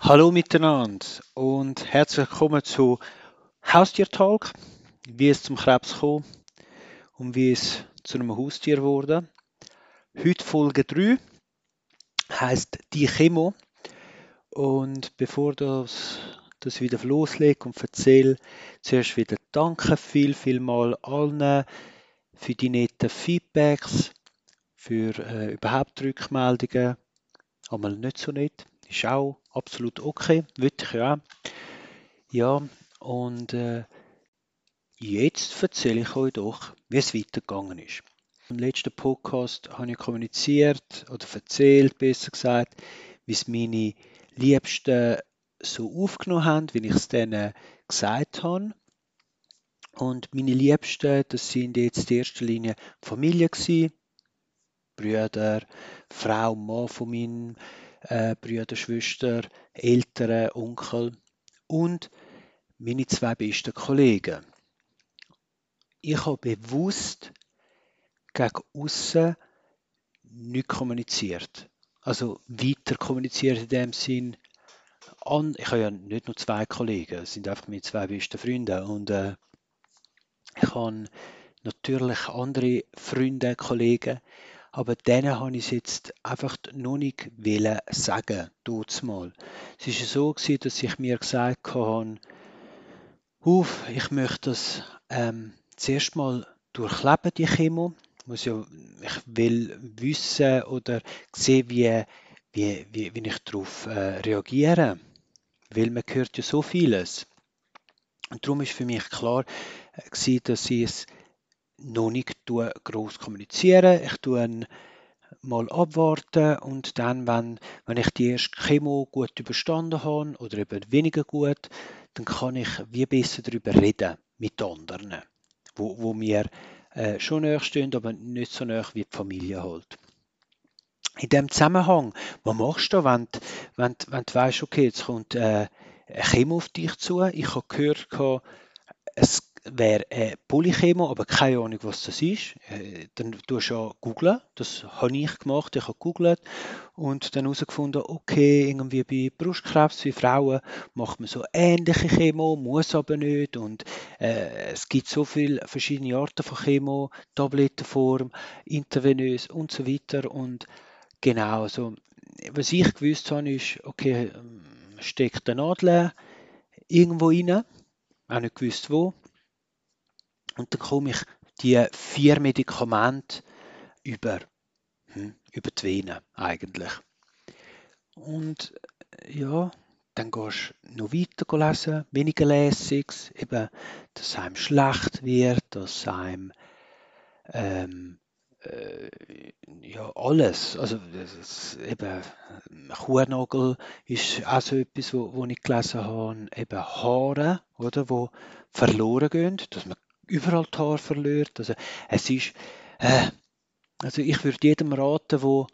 Hallo miteinander und herzlich willkommen zu Haustier-Talk, wie es zum Krebs kam und wie es zu einem Haustier wurde. Heute Folge 3 heißt die Chemo. Und bevor das, das wieder loslegt und erzähle, zuerst wieder danke viel, viel mal allen für die netten Feedbacks, für äh, überhaupt Rückmeldungen, einmal nicht so nett, ist auch absolut okay, würde ich ja auch. Ja, und äh, jetzt erzähle ich euch doch, wie es weitergegangen ist. Im letzten Podcast habe ich kommuniziert oder erzählt, besser gesagt, wie es meine Liebsten so aufgenommen haben, wie ich es denen gesagt habe. Und meine Liebsten, das sind jetzt in erster Linie Familie gewesen, Brüder, Frau, Mann von meinem äh, Brüder, Schwester, Eltern, Onkel und meine zwei besten Kollegen. Ich habe bewusst gegen außen nicht kommuniziert. Also weiter kommuniziert in dem Sinn. An, ich habe ja nicht nur zwei Kollegen, es sind einfach meine zwei besten Freunde. Und äh, ich habe natürlich andere Freunde, Kollegen, aber denen habe ich es jetzt einfach noch nicht wollen sagen, mal. Es war so, gewesen, dass ich mir gesagt habe, Uff, ich möchte das ähm, zuerst mal durchleben, die Chemo. Muss ja, ich will wissen oder sehen, wie, wie, wie, wie ich darauf äh, reagiere. Weil man hört ja so vieles. Und darum ist für mich klar, äh, dass ich es noch nicht groß kommuniziere. Ich tue mal abwarten und dann, wenn, wenn ich die erste Chemo gut überstanden habe oder eben weniger gut, dann kann ich wie besser darüber reden mit anderen, wo, wo mir äh, schon näher stehen, aber nicht so näher wie die Familie halt. In dem Zusammenhang, was machst du, wenn, wenn, wenn du weißt, okay, jetzt kommt äh, eine Chemo auf dich zu? Ich habe gehört, es wäre eine Polychemo, aber keine Ahnung, was das ist. Äh, dann tust du ja googlen. Das habe ich gemacht. Ich habe gegoogelt und dann herausgefunden, okay, irgendwie bei Brustkrebs, wie Frauen, macht man so ähnliche Chemo, muss aber nicht. Und äh, es gibt so viele verschiedene Arten von Chemo, Tablettenform, intravenös und so weiter. Und genau, also, was ich gewusst habe, ist, okay, ähm, steckt eine Nadel irgendwo rein, auch nicht gewusst wo, und dann komme ich die vier Medikamente über, hm, über die Vene eigentlich. Und ja, dann gehst du noch weiter lesen, weniger Lässiges, eben, dass einem schlecht wird, dass einem ähm, äh, ja, alles. Also das, eben Kuhnagel ist auch so etwas, wo, wo ich gelesen habe. Eben Haare, oder, wo verloren gehen, dass man überall Haare verliert. Also es ist, äh, also ich würde jedem raten, wo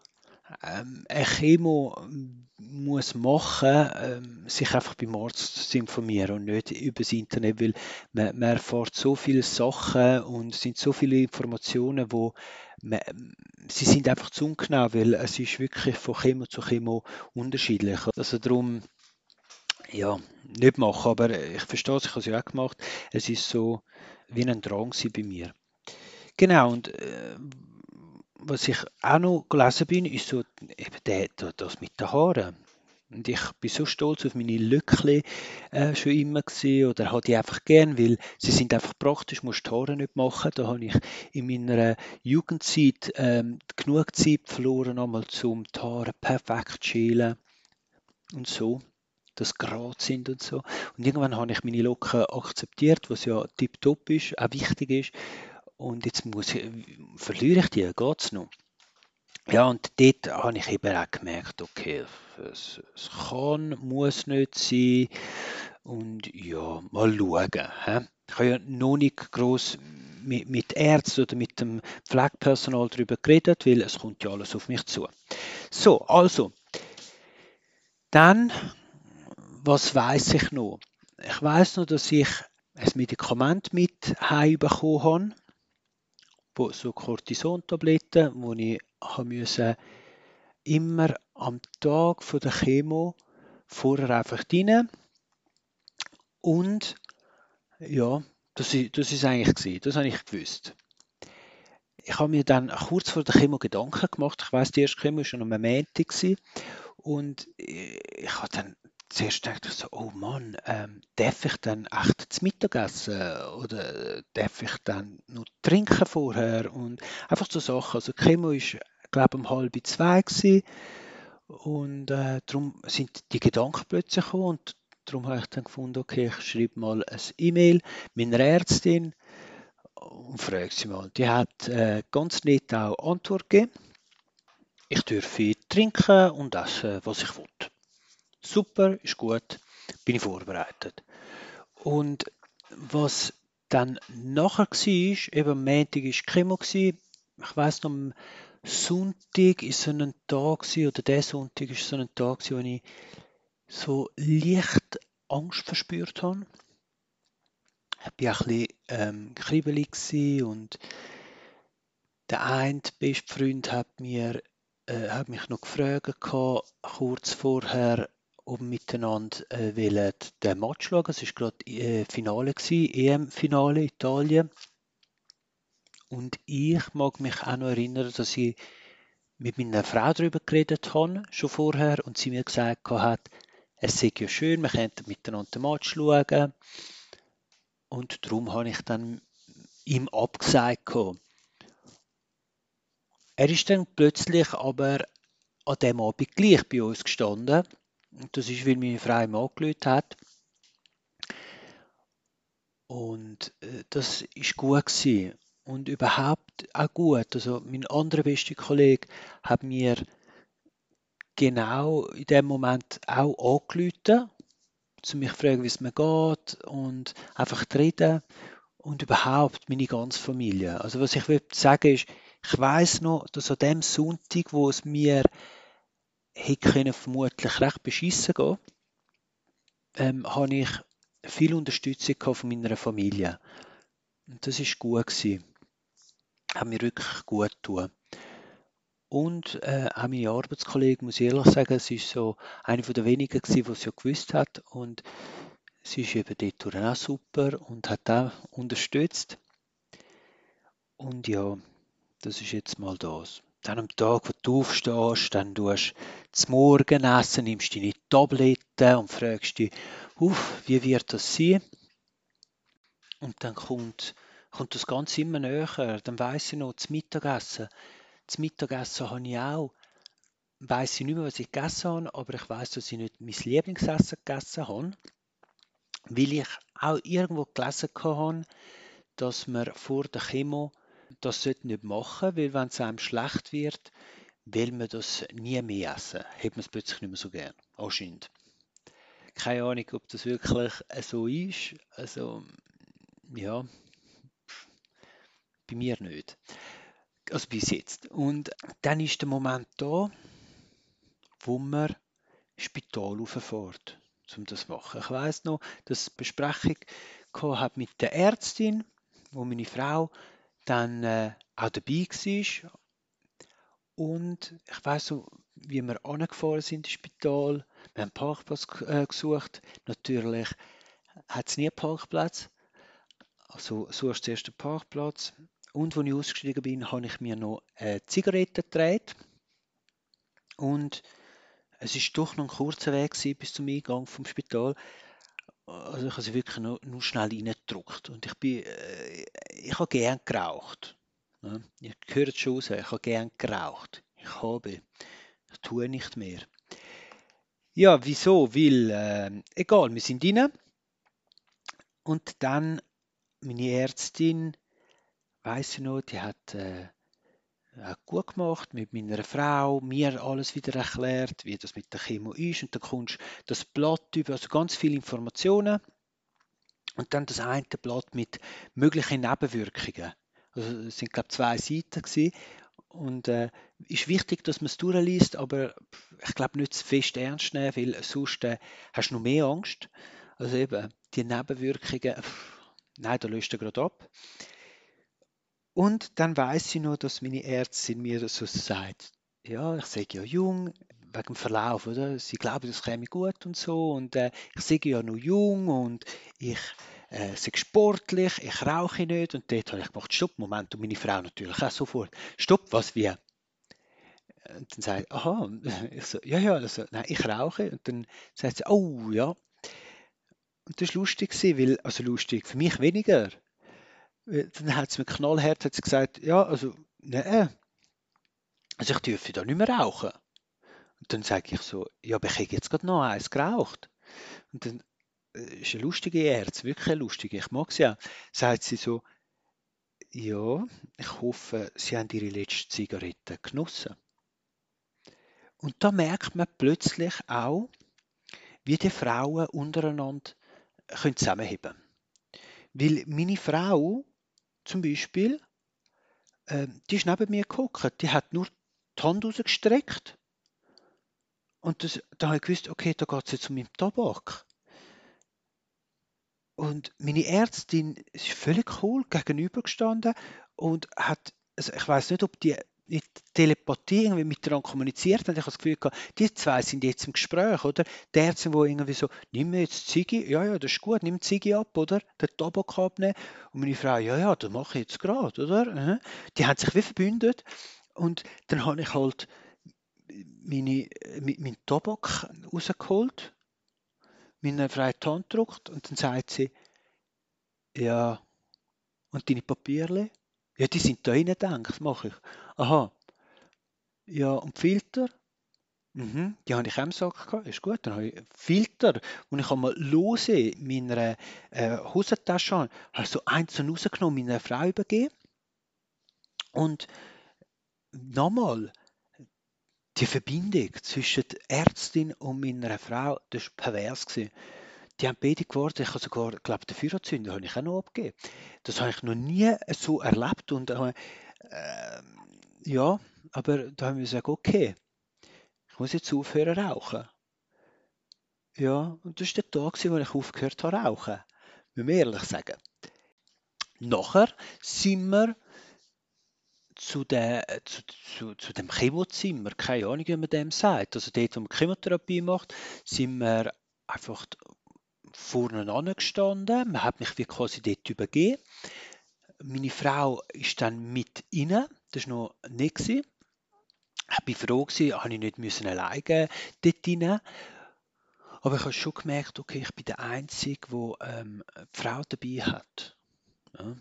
ähm, eine Chemo muss machen, ähm, sich einfach beim Arzt zu informieren und nicht über das Internet, weil man, man erfährt so viele Sachen und es sind so viele Informationen, wo man, sie sind einfach zu ungenau, weil es ist wirklich von Chemo zu Chemo unterschiedlich. Also darum, ja, nicht machen, aber ich verstehe es, ich habe es ja auch gemacht. Es ist so, wie ein Drang bei mir. Genau, und äh, was ich auch noch gelesen bin, ist so eben der, das mit den Haaren. Und ich bin so stolz auf meine Lückchen äh, schon immer gesehen oder hatte die einfach gern, weil sie sind einfach praktisch, musst die Haare nicht machen. Da habe ich in meiner Jugendzeit ähm, genug Zeit verloren, einmal zum die Haare perfekt zu schälen und so das gerade sind und so. Und irgendwann habe ich meine Locken akzeptiert, was ja tiptop ist, auch wichtig ist. Und jetzt muss ich, verliere ich die, geht es noch? Ja, und dort habe ich eben auch gemerkt, okay, es, es kann, muss nicht sein. Und ja, mal schauen. He? Ich habe ja noch nicht groß mit, mit Ärzten oder mit dem Pflegepersonal darüber geredet, weil es kommt ja alles auf mich zu. So, also, dann was weiß ich noch? Ich weiß noch, dass ich ein Medikament mit bekommen habe, so Cortison-Tabletten, wo ich musste immer am Tag von der Chemo vorher einfach rein. Und ja, das, ist- das ist eigentlich gewesen. Das habe ich gewusst. Ich habe mir dann kurz vor der Chemo Gedanken gemacht. Ich weiß, die erste Chemo war schon am Montag. Und äh, ich habe dann zuerst gedacht, so, oh Mann, ähm, darf ich dann echt zu Mittag essen? Oder darf ich dann nur trinken vorher? Und einfach so Sachen. Also Chemo war, glaube ich, um halb zwei. Gewesen. Und äh, darum sind die Gedanken plötzlich gekommen. Und darum habe ich dann gefunden, okay, ich schreibe mal ein E-Mail meiner Ärztin und frage sie mal. Die hat äh, ganz nett auch Antwort gegeben. Ich dürfe trinken und essen, was ich will. Super, ist gut, bin ich vorbereitet. Und was dann nachher war, eben am Montag war Chemo, ich weiss noch, am Sonntag ist so ein Tag, oder der Sonntag ist so ein Tag, wo ich so leicht Angst verspürt habe. Ich war ein bisschen ähm, kribbelig und der eine beste Freund hat, mir, äh, hat mich noch gefragt, kurz vorher, ob wir miteinander äh, wollen den Match schauen. Es war gerade äh, Finale, EM-Finale Italien. Und ich mag mich auch noch erinnern, dass ich mit meiner Frau darüber geredet habe, schon vorher, und sie mir gesagt hat, es sei ja schön, wir könnten miteinander den Match schauen. Und darum habe ich dann ihm abgesagt. Er ist dann plötzlich aber an dem Abend gleich bei uns gestanden. Und das ist, weil meine Frau ihm angelötet hat. Und äh, das ist gut gewesen. Und überhaupt auch gut. Also mein anderer bester Kollege hat mir genau in dem Moment auch angelötet, zu mich fragen, wie es mir geht und einfach reden und überhaupt meine ganze Familie. Also was ich will sagen ist, ich weiß noch, dass an dem Sonntag, wo es mir hätte vermutlich recht beschissen gehen, ähm, habe ich viel Unterstützung von meiner Familie. Und das ist gut gewesen. Hat mir wirklich gut getan. Und äh, auch meine Arbeitskollegen, muss ich ehrlich sagen, es ist so eine der wenigen die es ja gewusst hat. Und sie ist eben dort auch super und hat auch unterstützt. Und ja, das ist jetzt mal das. Dann am Tag, wo du aufstehst, dann tust zum Morgenessen, nimmst deine Tabletten und fragst dich, uff, wie wird das sein? Und dann kommt, kommt das Ganze immer näher. Dann weiss ich noch, das Mittagessen. Das Mittagessen habe ich auch. Weiss ich nicht mehr, was ich gegessen habe, aber ich weiß, dass ich nicht mein Lieblingsessen gegessen habe. Weil ich auch irgendwo gelesen habe, dass man vor der Chemo das sollte nicht machen, weil wenn es einem schlecht wird, will man das nie mehr essen. Hat man es plötzlich nicht mehr so gern. Anscheinend. Keine Ahnung, ob das wirklich so ist. Also, ja, bei mir nicht. Also bis jetzt. Und dann ist der Moment da, wo man Spital rauffährt, um das zu machen. Ich weiß noch, dass die Besprechung hat mit der Ärztin, wo meine Frau dann äh, auch dabei war. Und ich weiß so, wie wir angefahren sind ins Spital. Wir haben einen Parkplatz äh, gesucht. Natürlich hat es nie einen Parkplatz. Also suchst du zuerst den Parkplatz. Und als ich ausgestiegen bin, habe ich mir noch eine Zigarette gedreht. Und es ist doch noch ein kurzer Weg bis zum Eingang vom Spital. Also ich habe sie wirklich nur, nur schnell reingedrückt. Und ich bin, äh, ich habe gern geraucht. Ihr hört schon raus, ich habe gern geraucht. Ich habe, ich tue nicht mehr. Ja, wieso? Weil, äh, egal, wir sind rein. Und dann meine Ärztin, weiß ich noch, die hat äh, gut gemacht mit meiner Frau, mir alles wieder erklärt, wie das mit der Chemo ist. Und dann kommst das Blatt über, also ganz viele Informationen. Und dann das eine Blatt mit möglichen Nebenwirkungen. Also es sind, glaube ich, zwei Seiten gewesen. Und äh, ist wichtig, dass man es durchliest, aber ich glaube nicht zu fest ernst nehmen, weil sonst äh, hast du noch mehr Angst. Also eben, die Nebenwirkungen, pff, nein, da löst du gerade ab. Und dann weiß ich noch, dass meine Ärztin mir so sagt, ja, ich sage ja jung, wegen dem Verlauf, oder? Sie glauben, das käme gut und so und äh, ich sehe ja noch jung und ich äh, sei sportlich, ich rauche nicht und dort habe ich gemacht, stopp, Moment, und meine Frau natürlich auch sofort, stopp, was, wie? Und dann sagt aha, ich so, ja, ja, also, nein, ich rauche und dann sagt sie, oh, ja. Und das war lustig, weil, also lustig, für mich weniger. Dann hat sie mir knallhart hat sie gesagt, ja, also, nein, also ich dürfe da nicht mehr rauchen. Und dann sage ich so, ja, aber ich habe jetzt gerade noch eins geraucht. Und dann ist eine lustige Herz, wirklich eine lustige, ich mag sie auch. Sagt sie so, ja, ich hoffe, Sie haben Ihre letzte Zigarette genossen. Und da merkt man plötzlich auch, wie die Frauen untereinander können zusammenheben. Weil meine Frau zum Beispiel, äh, die ist neben mir geguckt, die hat nur die Hand rausgestreckt. Und da habe ich gewusst, okay, da geht es jetzt um meinen Tabak. Und meine Ärztin ist völlig cool gegenübergestanden und hat, also ich weiß nicht, ob die mit Telepathie irgendwie miteinander kommuniziert haben. Ich habe das Gefühl gehabt, die zwei sind jetzt im Gespräch, oder? Die Ärztin, die irgendwie so, nimm mir jetzt Ziggy, ja, ja, das ist gut, nimm Ziggy ab, oder? Den Tabak abnehmen. Und meine Frau, ja, ja, das mache ich jetzt gerade, oder? Die haben sich wie verbündet. Und dann habe ich halt meine, meinen Tabak rausgeholt, meine freie Hand gedruckt und dann sagt sie, ja, und deine Papierle? Ja, die sind da rein, denke ich, mache ich. Aha. Ja, und Filter? Mhm, die habe ich auch im Sack gehabt. Ist gut. Dann habe ich Filter, und ich einmal lose in meiner äh, Hosentasche habe, habe so eins rausgenommen, meiner Frau übergeben. Und nochmal, die Verbindung zwischen der Ärztin und meiner Frau, das war pervers. Die haben beide gewartet. Ich habe sogar, glaube den Führerzünder habe ich auch noch abgegeben. Das habe ich noch nie so erlebt. Und äh, ja, aber da haben wir gesagt, okay, ich muss jetzt aufhören rauchen. Ja, und das war der Tag, wo ich aufgehört habe rauchen. Müssen wir ehrlich sagen. Nachher sind wir zu, der, zu, zu, zu dem Chemozimmer, keine Ahnung, wie man dem sagt. Also dort, wo man Chemotherapie macht, sind wir einfach vorne angestanden. Man hat mich wie quasi dort übergeben. Meine Frau ist dann mit rein. Das war noch nicht. Ich war froh, habe ich nicht müssen alleine dort rein. Aber ich habe schon gemerkt, okay, ich bin der Einzige, der ähm, die Frau dabei hat. Ja.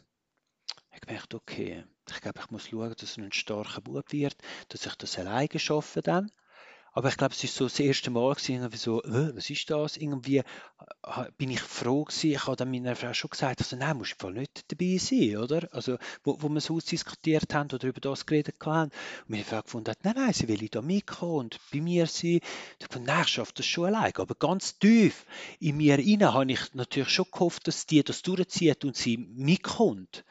Ich habe gemerkt, okay, ich glaube, ich muss schauen, dass er ein starker Bub wird, dass ich das alleine schaffe dann. Aber ich glaube, es ist so das erste Mal irgendwie so, äh, was ist das? Irgendwie äh, bin ich froh gewesen. Ich habe dann meiner Frau schon gesagt, also nein, musst du nicht dabei sein, oder? Also, wo, wo wir so diskutiert haben oder über das geredet haben. Und meine Frau gefunden hat, nein, nein, sie will da mitkommen und bei mir sein. Ich habe nein, ich schaffe das schon alleine. Aber ganz tief in mir rein habe ich natürlich schon gehofft, dass die das durchzieht und sie mitkommt.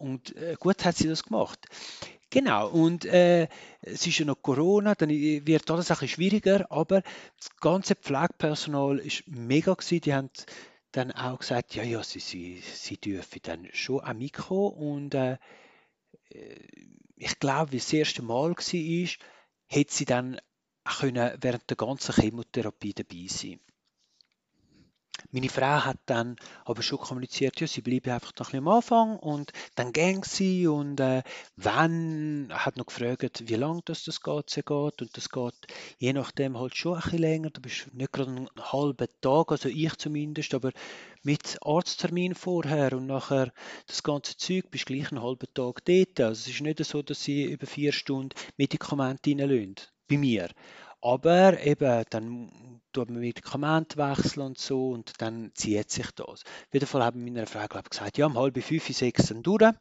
Und äh, gut hat sie das gemacht. Genau, und äh, es ist ja noch Corona, dann wird alles ein bisschen schwieriger, aber das ganze Pflegepersonal ist mega gewesen. Die haben dann auch gesagt, ja, ja, sie, sie, sie dürfen dann schon auch mitkommen und äh, äh ich glaube, wie das erste Mal war, hätte sie dann können während der ganzen Chemotherapie dabei sein meine Frau hat dann aber schon kommuniziert, ja, sie bleibe einfach noch ein bisschen am Anfang und dann ging sie und äh, wenn, hat noch gefragt, wie lange das, das Ganze geht und das geht je nachdem halt schon ein bisschen länger, du bist nicht gerade einen halben Tag, also ich zumindest, aber mit Arzttermin vorher und nachher das ganze Zeug bist gleich einen halben Tag dort, also es ist nicht so, dass sie über vier Stunden Medikamente reinlösen, bei mir. Aber eben, dann tut man Medikamente wechseln und so und dann zieht sich das. Auf jeden Fall haben meine Frau glaub, gesagt, ja, um halb fünf, sechs dann durch.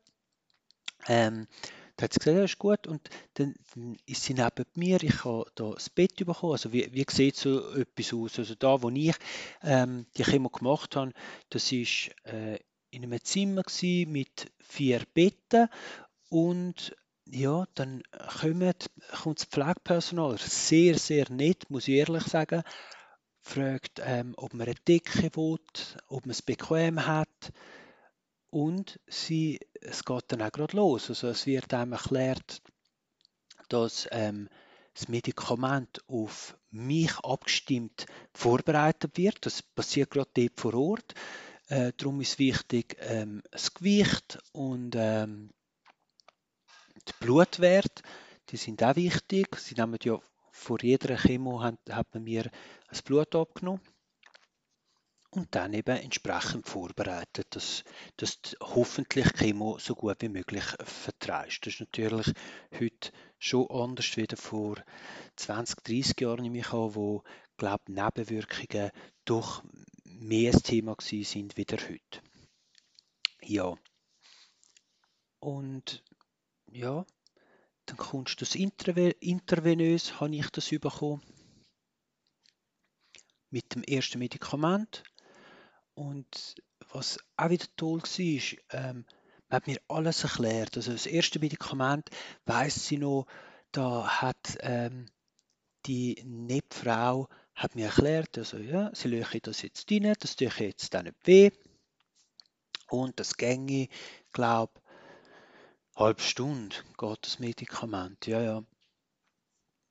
Ähm, dann hat sie gesagt, ja, ist gut. Und dann, dann ist sie neben mir. Ich habe da das Bett bekommen. Also, wie, wie sieht so etwas aus? Also, da, wo ich ähm, die Chemo gemacht habe, das war äh, in einem Zimmer mit vier Betten und ja, dann kommt, kommt das Pflegepersonal sehr, sehr nett, muss ich ehrlich sagen, fragt, ähm, ob man eine Decke will, ob man es bequem hat. Und sie, es geht dann auch gerade los. Also es wird einem erklärt, dass ähm, das Medikament auf mich abgestimmt vorbereitet wird. Das passiert gerade dort vor Ort. Äh, darum ist wichtig ähm, das Gewicht und ähm, die Blutwerte. Die sind auch wichtig. Sie nehmen ja vor jeder Chemo hat, hat man mir das Blut abgenommen und dann eben entsprechend vorbereitet, dass, dass hoffentlich Chemo so gut wie möglich vertreibst. Das ist natürlich heute schon anders wie vor 20, 30 Jahren in mich an, wo glaube Nebenwirkungen doch mehr ein Thema sind wie heute. Ja. Und ja, dann kommst du das intravenös, habe ich das bekommen. Mit dem ersten Medikament. Und was auch wieder toll war, ähm, man hat mir alles erklärt. Also das erste Medikament, weiß sie noch, da hat ähm, die Nebenfrau hat mir erklärt, also ja, sie löche das jetzt rein, das tue ich jetzt dann nicht weh. Und das ginge, glaube halbe Stunde geht das Medikament, ja, ja.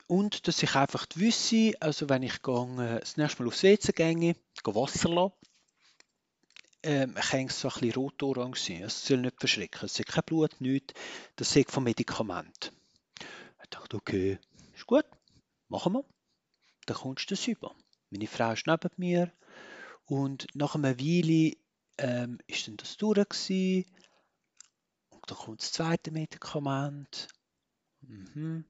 Und dass ich einfach wüsste, also wenn ich gehe, das nächste Mal aufs WC gehe, gehe Wasser lassen, ähm, kann es so ein bisschen rot-orange sein. Es soll nicht verschrecken. Es ist kein Blut, nichts. Das ist vom Medikament. Ich dachte, okay, ist gut, machen wir. Dann kommst du das über. Meine Frau ist neben mir und nach einer Weile ähm, ist dann das durch gewesen. Dann kommt das zweite Medikament. Mhm.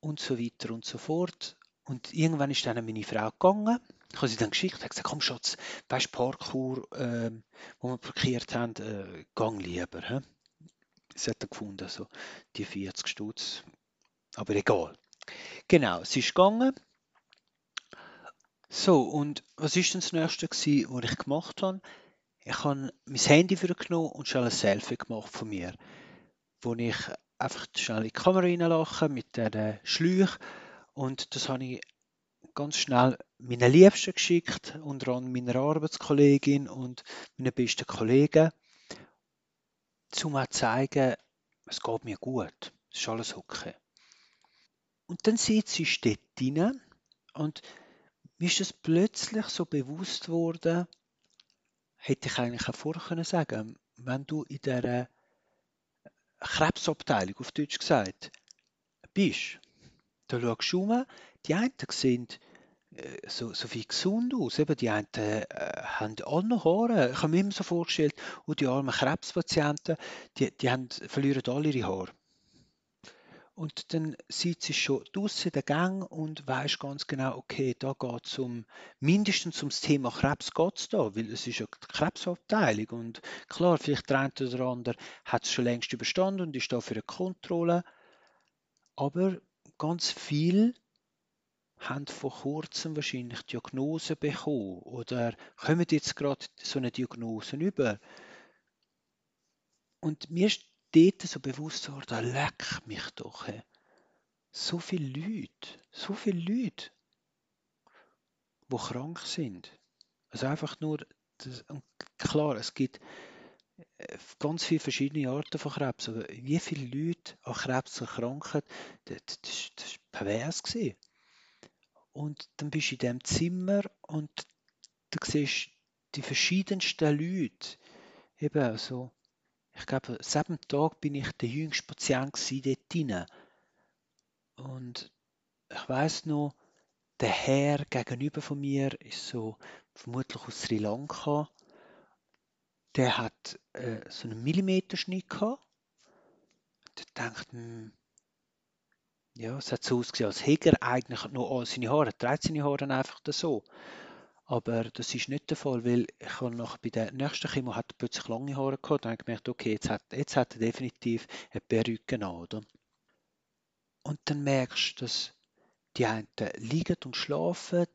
Und so weiter und so fort. Und irgendwann ist dann meine Frau gegangen. Ich habe sie dann geschickt und gesagt, komm Schatz, weißt Parkour, ähm, wo wir parkiert haben, äh, gang lieber. He? Das hat er gefunden, so die 40 Stutz. Aber egal. Genau, sie ist gegangen. So, und was ist denn das Nächste, gewesen, was ich gemacht habe? Ich habe mein Handy genommen und schnell ein Selfie gemacht von mir, wo ich einfach schnell in die Kamera reinlache mit der Schläuch und das habe ich ganz schnell meinen Liebsten geschickt, unter anderem meiner Arbeitskollegin und meinen besten Kollegen, um zu zeigen, es geht mir gut, es ist alles okay. Und dann sitzt sie dort drin und mir ist es plötzlich so bewusst worden, hätte ich eigentlich auch vorher können sagen wenn du in der Krebsabteilung, auf Deutsch gesagt, bist, da schaust du um, die einen sehen äh, so, so viel gesund aus. Eben, die einen äh, haben alle noch Haare. Ich habe mir immer so vorgestellt, und die armen Krebspatienten, die, die haben, verlieren alle ihre Haare. Und dann sitzt sie schon draußen in der Gang und weiß ganz genau, okay, da geht es um, mindestens ums Thema Krebs geht da, weil es ist ja die Krebsabteilung. Und klar, vielleicht der eine oder andere hat es schon längst überstanden und ist da für eine Kontrolle. Aber ganz viel haben vor kurzem wahrscheinlich Diagnose bekommen oder kommen jetzt gerade so eine Diagnose über. Und mir ist dort so bewusst geworden, leck mich doch. Hey. So viele Leute, so viele Leute, die krank sind. Also einfach nur, das, klar, es gibt äh, ganz viele verschiedene Arten von Krebs, aber wie viele Leute an Krebs erkranken, das, das, das war pervers. Gewesen. Und dann bist du in diesem Zimmer und du siehst die verschiedensten Leute. Eben so, ich glaube, seit dem Tag bin ich der jüngste Patient dort drin. Und ich weiß noch, der Herr gegenüber von mir ist so vermutlich aus Sri Lanka. Der hat äh, so einen Millimeterschnitt gehabt. Und ich dachte, hm, ja, es hat so ausgesehen, als hätte er eigentlich nur all seine Haare, er trägt seine Haare einfach so. Aber das ist nicht der Fall, weil ich habe noch bei der nächsten Chemo hat plötzlich lange Haare gehabt. Dann habe gemerkt, okay, jetzt hat, jetzt hat er definitiv eine Perücke an, oder? Und dann merkst du, dass die einen liegen und schlafen,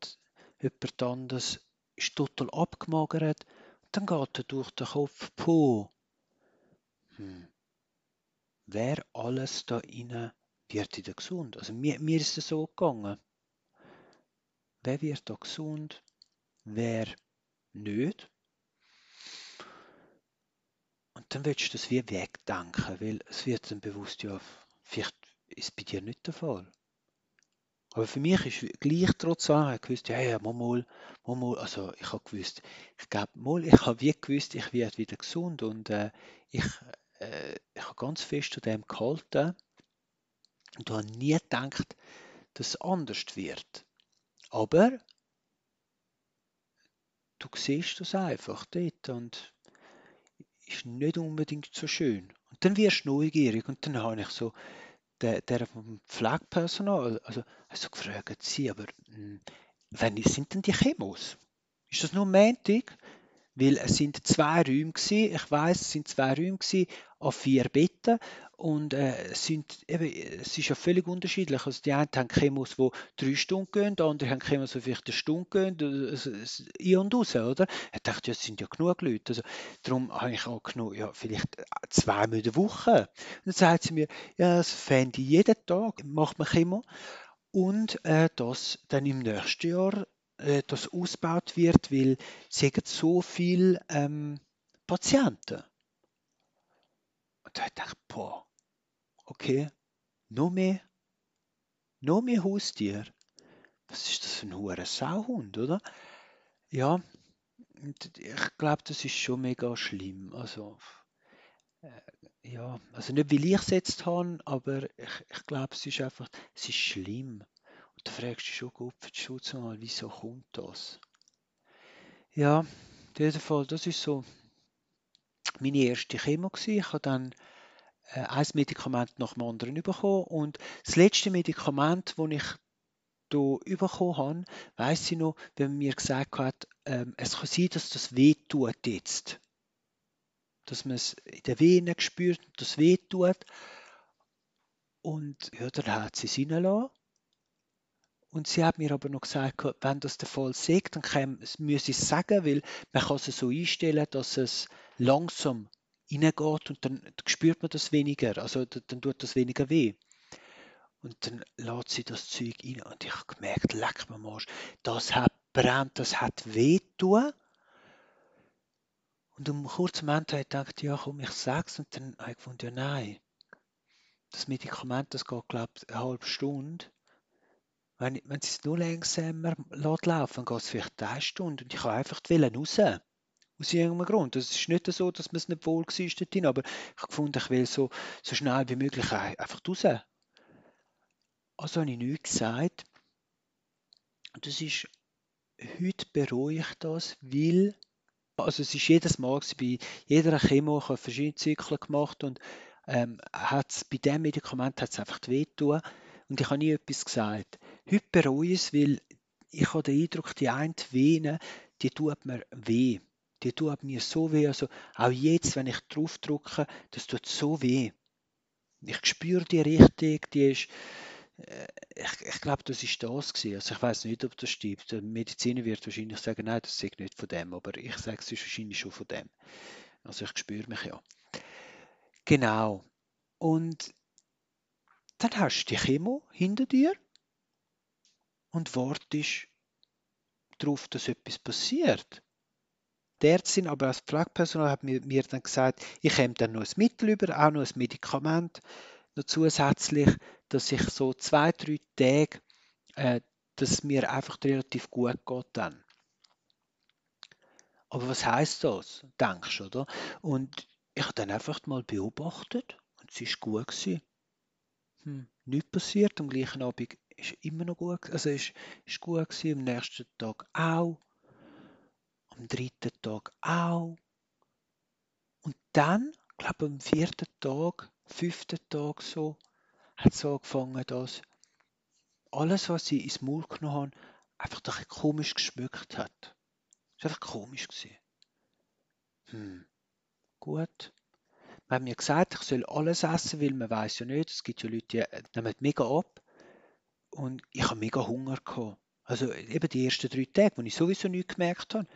jemand anderes ist total abgemagert. Und dann geht er durch den Kopf, puh, hm, wer alles da innen wird wieder gesund. Also mir, mir ist es so gegangen. Wer wird da gesund? Wer nicht? Und dann willst du das wie wegdenken, weil es wird dann bewusst, ja, vielleicht ist bei dir nicht der Fall. Aber für mich ist gleich trotz allem, ich gewusst, ja, ja, mal, mal, mal, also ich habe gewusst, ich glaube, mal, ich habe wie gewusst, ich werde wieder gesund und äh, ich, äh, ich habe ganz fest an dem gehalten und habe nie gedacht, dass es anders wird. Aber du siehst das einfach dort und ist nicht unbedingt so schön. Und dann wirst du neugierig und dann habe ich so der, der vom Pflegepersonal, also, also gefragt, sie, aber mh, hm, wann sind denn die Chemos? Ist das nur Montag? Weil es sind zwei Räume gewesen. Ich weiß, es sind zwei Räume gewesen, auf vier Betten und äh, sind eben, es ist ja völlig unterschiedlich. Also die einen haben Chemos, die drei Stunden gehen, die anderen haben Chemos, die vielleicht eine Stunde gehen, also, ein und raus, oder? Ich dachte, ja, es sind ja genug Leute. Also, darum habe ich auch genug, ja, vielleicht zweimal in der Woche. Und dann sagt sie mir, ja, das fände ich jeden Tag, macht man Chemo. Und äh, das dann im nächsten Jahr äh, das ausgebaut wird, weil es so viele ähm, Patienten. Und da dachte ich, boah, okay, noch mehr, noch mehr Haustier. Was ist das für ein hoher Sauhund, oder? Ja, ich glaube, das ist schon mega schlimm. Also, äh, ja, also nicht, weil ich es jetzt habe, aber ich, ich glaube, es ist einfach, es ist schlimm. Und da fragst du schon die Schutz mal, wieso kommt das? Ja, in jedem Fall, das ist so meine erste Chemo gewesen. Ich habe dann äh, ein Medikament nach dem anderen bekommen und das letzte Medikament, das ich hier bekommen habe, weiss ich noch, wenn man mir gesagt hat, ähm, es kann sein, dass das weh tut jetzt. Dass man es in den Venen spürt, dass es weh tut. Und ja, dann hat sie es reingelassen. Und sie hat mir aber noch gesagt, wenn das der Fall ist, dann kann, müsse ich es sagen, weil man kann es so einstellen, dass es langsam reingeht und dann spürt man das weniger, also dann tut das weniger weh. Und dann lässt sie das Zeug rein und ich habe gemerkt, leck mir mal, das hat brennt, das hat weh tun. Und um kurzen Moment habe ich gedacht, ja komm, ich sag's und dann habe ich gefunden, ja nein, das Medikament, das geht glaube ich eine halbe Stunde wenn, wenn sie es nur langsamer lässt laufen, geht es vielleicht eine Stunde und ich kann einfach raus. Aus irgendeinem Grund. Es ist nicht so, dass man es nicht wohl war dort aber ich habe gefunden, ich will so, so schnell wie möglich einfach raus. Also habe ich nichts gesagt. Das ist, heute bereue ich das, weil, also es ist jedes Mal, bei jeder Chemo, ich habe verschiedene Zyklen gemacht und ähm, hat's, bei diesem Medikament hat es einfach weh getan und ich habe nie etwas gesagt. Es, weil ich habe den Eindruck, die eine Vene, die tut mir weh. Die tut mir so weh. Also auch jetzt, wenn ich drauf drücke, das tut so weh. Ich spüre die richtig, die ist, äh, ich, ich glaube, das ist das gewesen. Also ich weiß nicht, ob das stimmt. Der Mediziner wird wahrscheinlich sagen, nein, das ist nicht von dem, aber ich sage, es ist wahrscheinlich schon von dem. Also ich spüre mich ja. Genau. Und dann hast du die Chemo hinter dir und wartest darauf, dass etwas passiert. Die Ärztin, aber als Pflegepersonal hat mir, dann gesagt, ich komme dann noch ein Mittel über, auch noch ein Medikament, noch zusätzlich, dass ich so zwei, drei Tage, äh, dass mir einfach relativ gut geht dann. Aber was heißt das? Denkst du, oder? Und ich habe dann einfach mal beobachtet und es ist gut. Hm, nichts passiert. Am gleichen Abend ist immer noch gut, also ist, ist gut gewesen, am nächsten Tag auch, am dritten Tag auch. Und dann, glaube am vierten Tag, fünften Tag so, hat es angefangen, dass alles, was ich ins Maul genommen habe, einfach doch komisch geschmückt hat. Es war einfach komisch gewesen. Hm, gut. Man hat mir gesagt, ich soll alles essen, weil man weiß ja nicht, es gibt ja Leute, die nehmen mega ab. Und ich habe mega Hunger gehabt. Also eben die ersten drei Tage, wo ich sowieso nichts gemerkt habe,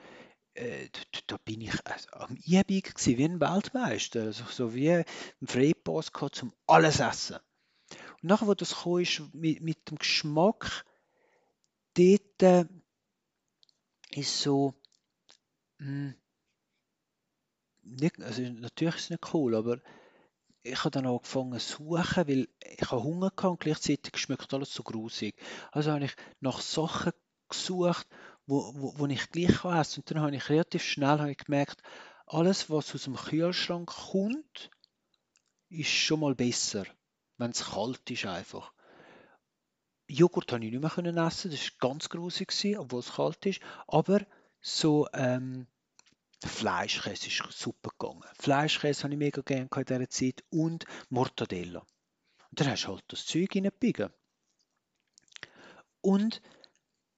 äh, da, da, bin ich also, am Einbiegen wie ein Weltmeister. Also, so wie ein Freipass gehabt, zum alles essen. Und nachher, wo das kam, ist mit, mit dem Geschmack, dort äh, ist so, mh, hm, nicht, also natürlich ist es nicht cool, aber ich habe dann angefangen zu suchen, weil ich habe Hunger hatte und gleichzeitig schmeckt alles so grusig. Also habe ich nach Sachen gesucht, wo, wo, wo ich gleich essen Und dann habe ich relativ schnell habe ich gemerkt, alles, was aus dem Kühlschrank kommt, ist schon mal besser, wenn es kalt ist einfach. Joghurt konnte ich nicht mehr essen, das war ganz grusig, obwohl es kalt ist. Aber so ähm, Fleischkäse ist super gegangen. Fleischkäse habe ich mega gerne in dieser Zeit und Mortadella. Und dann hast du halt das Zeug reingebiegen. Und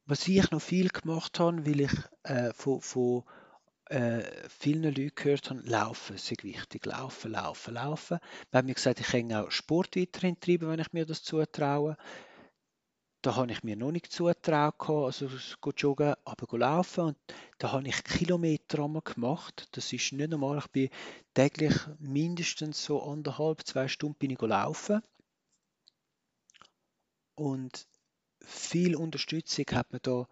was ich noch viel gemacht habe, weil ich äh, von, von äh, vielen Leuten gehört habe, Laufen ist wichtig. Laufen, laufen, laufen. Man hat mir gesagt, ich kann auch Sport weiterhin treiben, wenn ich mir das zutraue. Da habe ich mir noch nicht zugetraut, also go joggen, aber laufen. Und da habe ich Kilometer gemacht. Das ist nicht normal. Ich bin täglich mindestens so anderthalb, zwei Stunden bin ich laufen. Und viel Unterstützung hat mir da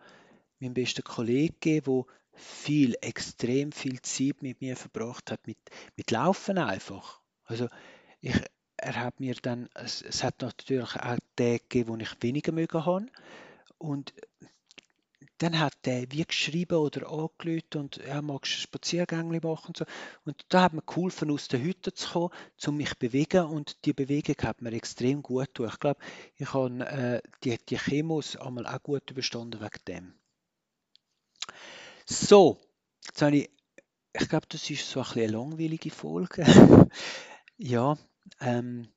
mein bester Kollege gegeben, der viel, extrem viel Zeit mit mir verbracht hat, mit, mit Laufen einfach. Also ich, er hat mir dann, es, es hat natürlich auch Tage gegeben, wo ich weniger mögen habe. Und dann hat er wie geschrieben oder angelötet und er ja, magst Spaziergänge machen und so. Und da hat mir geholfen, aus der Hütte zu kommen, um mich zu bewegen und die Bewegung hat mir extrem gut getan. Ich glaube, ich habe äh, die, die Chemos einmal auch gut überstanden wegen dem. So, jetzt habe ich, ich glaube, das ist so ein eine langweilige Folge. ja, ähm,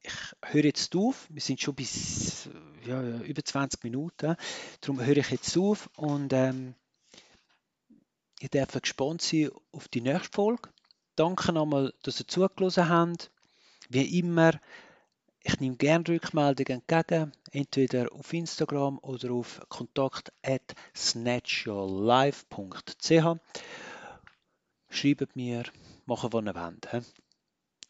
ich höre jetzt auf. Wir sind schon bis ja, über 20 Minuten. Darum höre ich jetzt auf und ähm, ihr dürft gespannt sein auf die nächste Folge. Danke nochmal, dass ihr zugelassen habt. Wie immer, ich nehme gerne Rückmeldungen entgegen, entweder auf Instagram oder auf kontakt at snatchyourlife.ch. Schreibt mir, machen, was ihr wollt.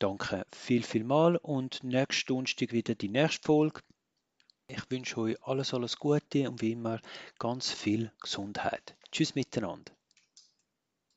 Danke viel, viel mal und nächsten Donnerstag wieder die nächste Folge. Ich wünsche euch alles, alles Gute und wie immer ganz viel Gesundheit. Tschüss miteinander.